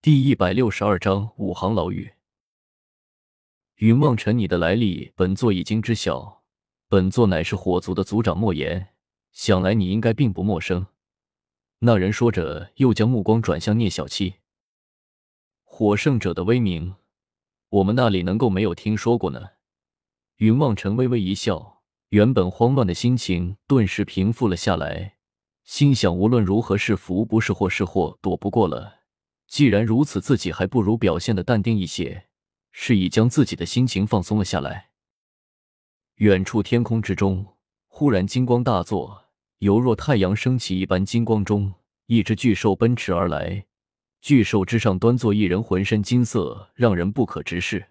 第一百六十二章五行牢狱。云望尘，你的来历，本座已经知晓。本座乃是火族的族长莫言，想来你应该并不陌生。那人说着，又将目光转向聂小七。火圣者的威名，我们那里能够没有听说过呢？云望尘微微一笑，原本慌乱的心情顿时平复了下来，心想：无论如何是福不是祸，是祸躲不过了。既然如此，自己还不如表现的淡定一些，是以将自己的心情放松了下来。远处天空之中，忽然金光大作，犹若太阳升起一般。金光中，一只巨兽奔驰而来，巨兽之上端坐一人，浑身金色，让人不可直视。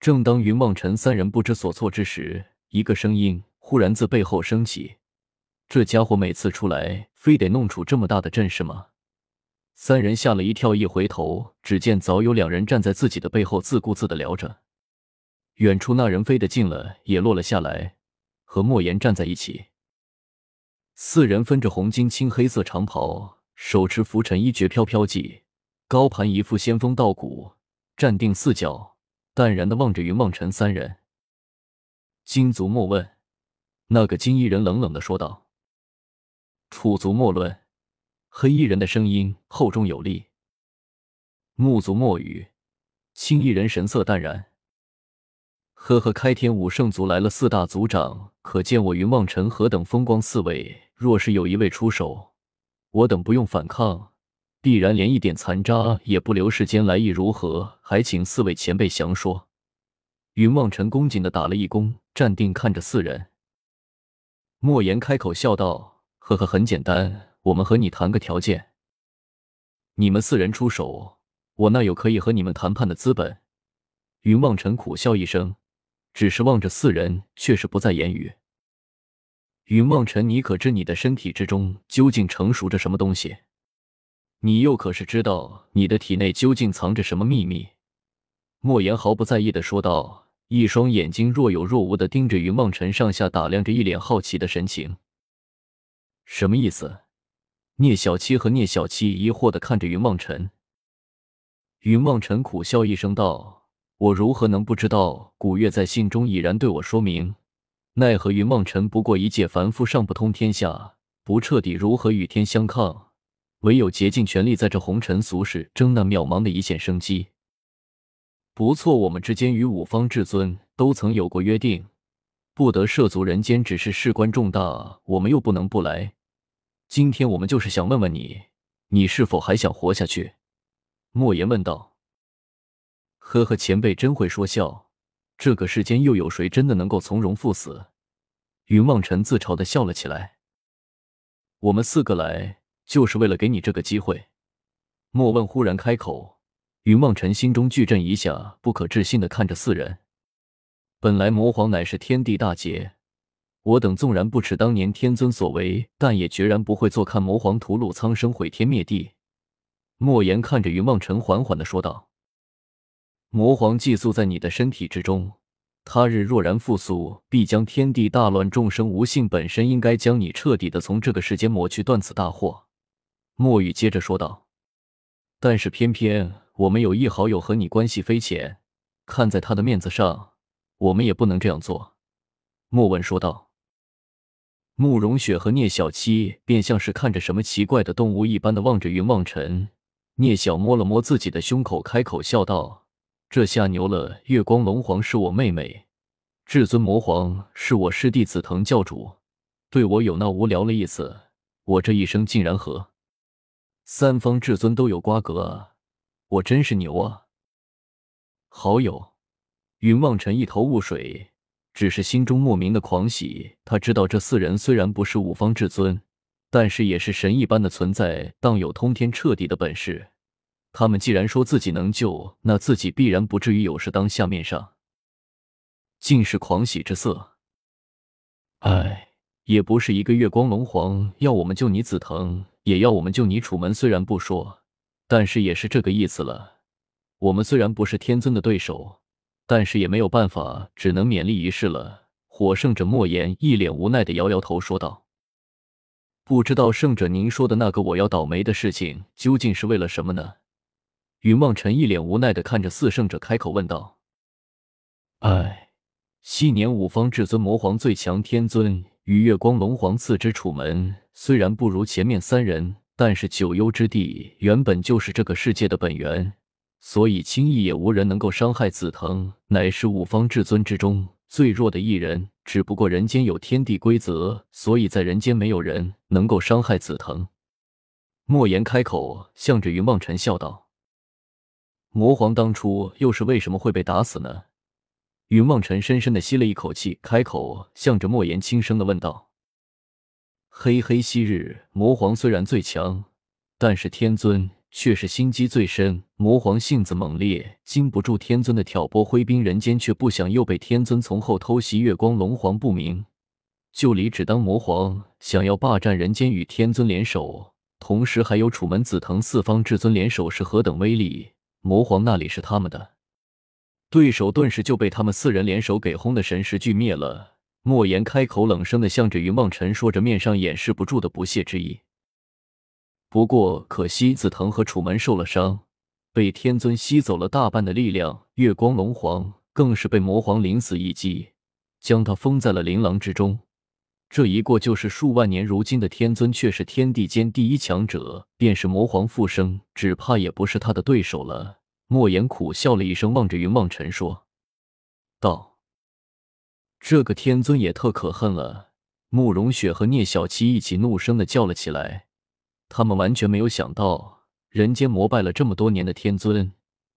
正当云望尘三人不知所措之时，一个声音忽然自背后升起：“这家伙每次出来，非得弄出这么大的阵势吗？”三人吓了一跳，一回头，只见早有两人站在自己的背后，自顾自的聊着。远处那人飞得近了，也落了下来，和莫言站在一起。四人分着红金青黑色长袍，手持拂尘一绝飘飘技，高盘一副仙风道骨，站定四角，淡然的望着云望尘三人。金族莫问，那个金衣人冷冷的说道。楚族莫论。黑衣人的声音厚重有力。木族墨雨，青衣人神色淡然。呵呵，开天五圣族来了四大族长，可见我云望尘何等风光。四位若是有一位出手，我等不用反抗，必然连一点残渣也不留。世间来意如何？还请四位前辈详说。云望尘恭谨的打了一躬，站定看着四人。莫言开口笑道：“呵呵，很简单。”我们和你谈个条件，你们四人出手，我那有可以和你们谈判的资本。云望尘苦笑一声，只是望着四人，却是不再言语。云望尘，你可知你的身体之中究竟成熟着什么东西？你又可是知道你的体内究竟藏着什么秘密？莫言毫不在意的说道，一双眼睛若有若无的盯着云望尘，上下打量着，一脸好奇的神情。什么意思？聂小七和聂小七疑惑的看着云望尘，云望尘苦笑一声道：“我如何能不知道？古月在信中已然对我说明，奈何云望尘不过一介凡夫，上不通天下，不彻底，如何与天相抗？唯有竭尽全力，在这红尘俗世争那渺茫的一线生机。不错，我们之间与五方至尊都曾有过约定，不得涉足人间，只是事关重大，我们又不能不来。”今天我们就是想问问你，你是否还想活下去？莫言问道。呵呵，前辈真会说笑。这个世间又有谁真的能够从容赴死？云望尘自嘲的笑了起来。我们四个来就是为了给你这个机会。莫问忽然开口，云望尘心中巨震一下，不可置信的看着四人。本来魔皇乃是天地大劫。我等纵然不耻当年天尊所为，但也决然不会坐看魔皇屠戮苍生、毁天灭地。莫言看着云望尘，缓缓的说道：“魔皇寄宿在你的身体之中，他日若然复苏，必将天地大乱，众生无幸。本身应该将你彻底的从这个世间抹去，断此大祸。”莫雨接着说道：“但是偏偏我们有一好友和你关系匪浅，看在他的面子上，我们也不能这样做。”莫问说道。慕容雪和聂小七便像是看着什么奇怪的动物一般的望着云望尘。聂小摸了摸自己的胸口，开口笑道：“这下牛了！月光龙皇是我妹妹，至尊魔皇是我师弟紫藤教主，对我有那无聊的意思。我这一生竟然和三方至尊都有瓜葛啊！我真是牛啊！”好友，云望尘一头雾水。只是心中莫名的狂喜。他知道这四人虽然不是五方至尊，但是也是神一般的存在，当有通天彻地的本事。他们既然说自己能救，那自己必然不至于有事。当下面上尽是狂喜之色。哎，也不是一个月光龙皇要我们救你紫藤，也要我们救你楚门。虽然不说，但是也是这个意思了。我们虽然不是天尊的对手。但是也没有办法，只能勉力一试了。火圣者莫言一脸无奈的摇摇头说道：“不知道圣者您说的那个我要倒霉的事情究竟是为了什么呢？”云梦辰一脸无奈的看着四圣者，开口问道：“哎，昔年五方至尊魔皇最强天尊与月光龙皇赐之楚门，虽然不如前面三人，但是九幽之地原本就是这个世界的本源，所以轻易也无人能够伤害紫藤，乃是五方至尊之中最弱的一人。只不过人间有天地规则，所以在人间没有人能够伤害紫藤。”莫言开口，向着云梦辰笑道。魔皇当初又是为什么会被打死呢？云梦辰深深的吸了一口气，开口向着莫言轻声的问道：“嘿嘿，昔日魔皇虽然最强，但是天尊却是心机最深。魔皇性子猛烈，经不住天尊的挑拨，挥兵人间，却不想又被天尊从后偷袭。月光龙皇不明就里，只当魔皇想要霸占人间，与天尊联手，同时还有楚门、紫藤四方至尊联手，是何等威力！”魔皇那里是他们的对手，顿时就被他们四人联手给轰的神识俱灭了。莫言开口冷声的向着云梦辰说着，面上掩饰不住的不屑之意。不过可惜紫藤和楚门受了伤，被天尊吸走了大半的力量。月光龙皇更是被魔皇临死一击，将他封在了琳琅之中。这一过就是数万年，如今的天尊却是天地间第一强者，便是魔皇复生，只怕也不是他的对手了。莫言苦笑了一声，望着云梦辰说道：“这个天尊也特可恨了。”慕容雪和聂小七一起怒声的叫了起来，他们完全没有想到，人间膜拜了这么多年的天尊，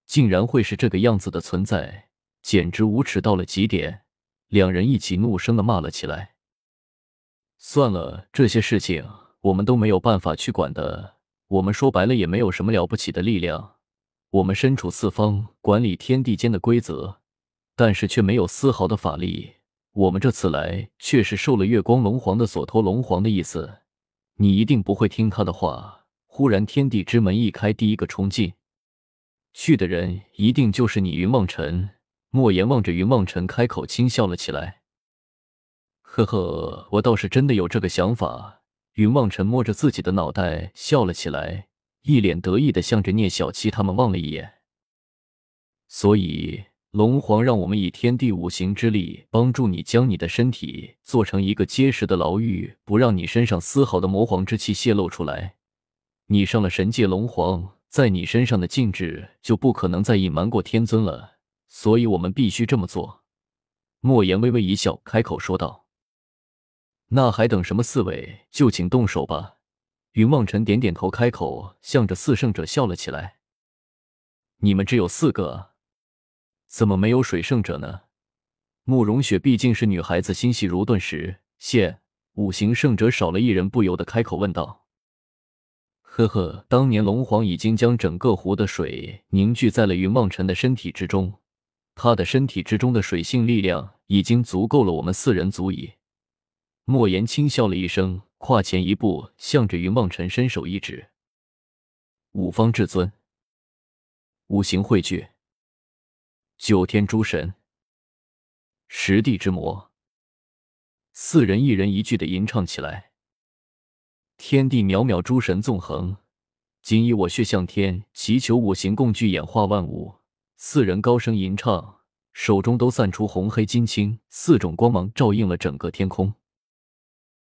竟然会是这个样子的存在，简直无耻到了极点。两人一起怒声的骂了起来。算了，这些事情我们都没有办法去管的。我们说白了也没有什么了不起的力量。我们身处四方，管理天地间的规则，但是却没有丝毫的法力。我们这次来，却是受了月光龙皇的所托。龙皇的意思，你一定不会听他的话。忽然，天地之门一开，第一个冲进去的人，一定就是你，云梦辰。莫言望着云梦辰，开口轻笑了起来。呵呵，我倒是真的有这个想法。云梦尘摸着自己的脑袋笑了起来，一脸得意的向着聂小七他们望了一眼。所以龙皇让我们以天地五行之力帮助你，将你的身体做成一个结实的牢狱，不让你身上丝毫的魔皇之气泄露出来。你上了神界龙皇，在你身上的禁制就不可能再隐瞒过天尊了。所以我们必须这么做。莫言微微一笑，开口说道。那还等什么？四位就请动手吧。云望尘点点头，开口向着四圣者笑了起来。你们只有四个，怎么没有水圣者呢？慕容雪毕竟是女孩子，心细如钝石。现五行圣者少了一人，不由得开口问道：“呵呵，当年龙皇已经将整个湖的水凝聚在了云望尘的身体之中，他的身体之中的水性力量已经足够了我们四人足矣。”莫言轻笑了一声，跨前一步，向着云梦尘伸手一指：“五方至尊，五行汇聚，九天诸神，十地之魔。”四人一人一句的吟唱起来：“天地渺渺，诸神纵横，仅以我血向天，祈求五行共聚，演化万物。”四人高声吟唱，手中都散出红黑金青四种光芒，照映了整个天空。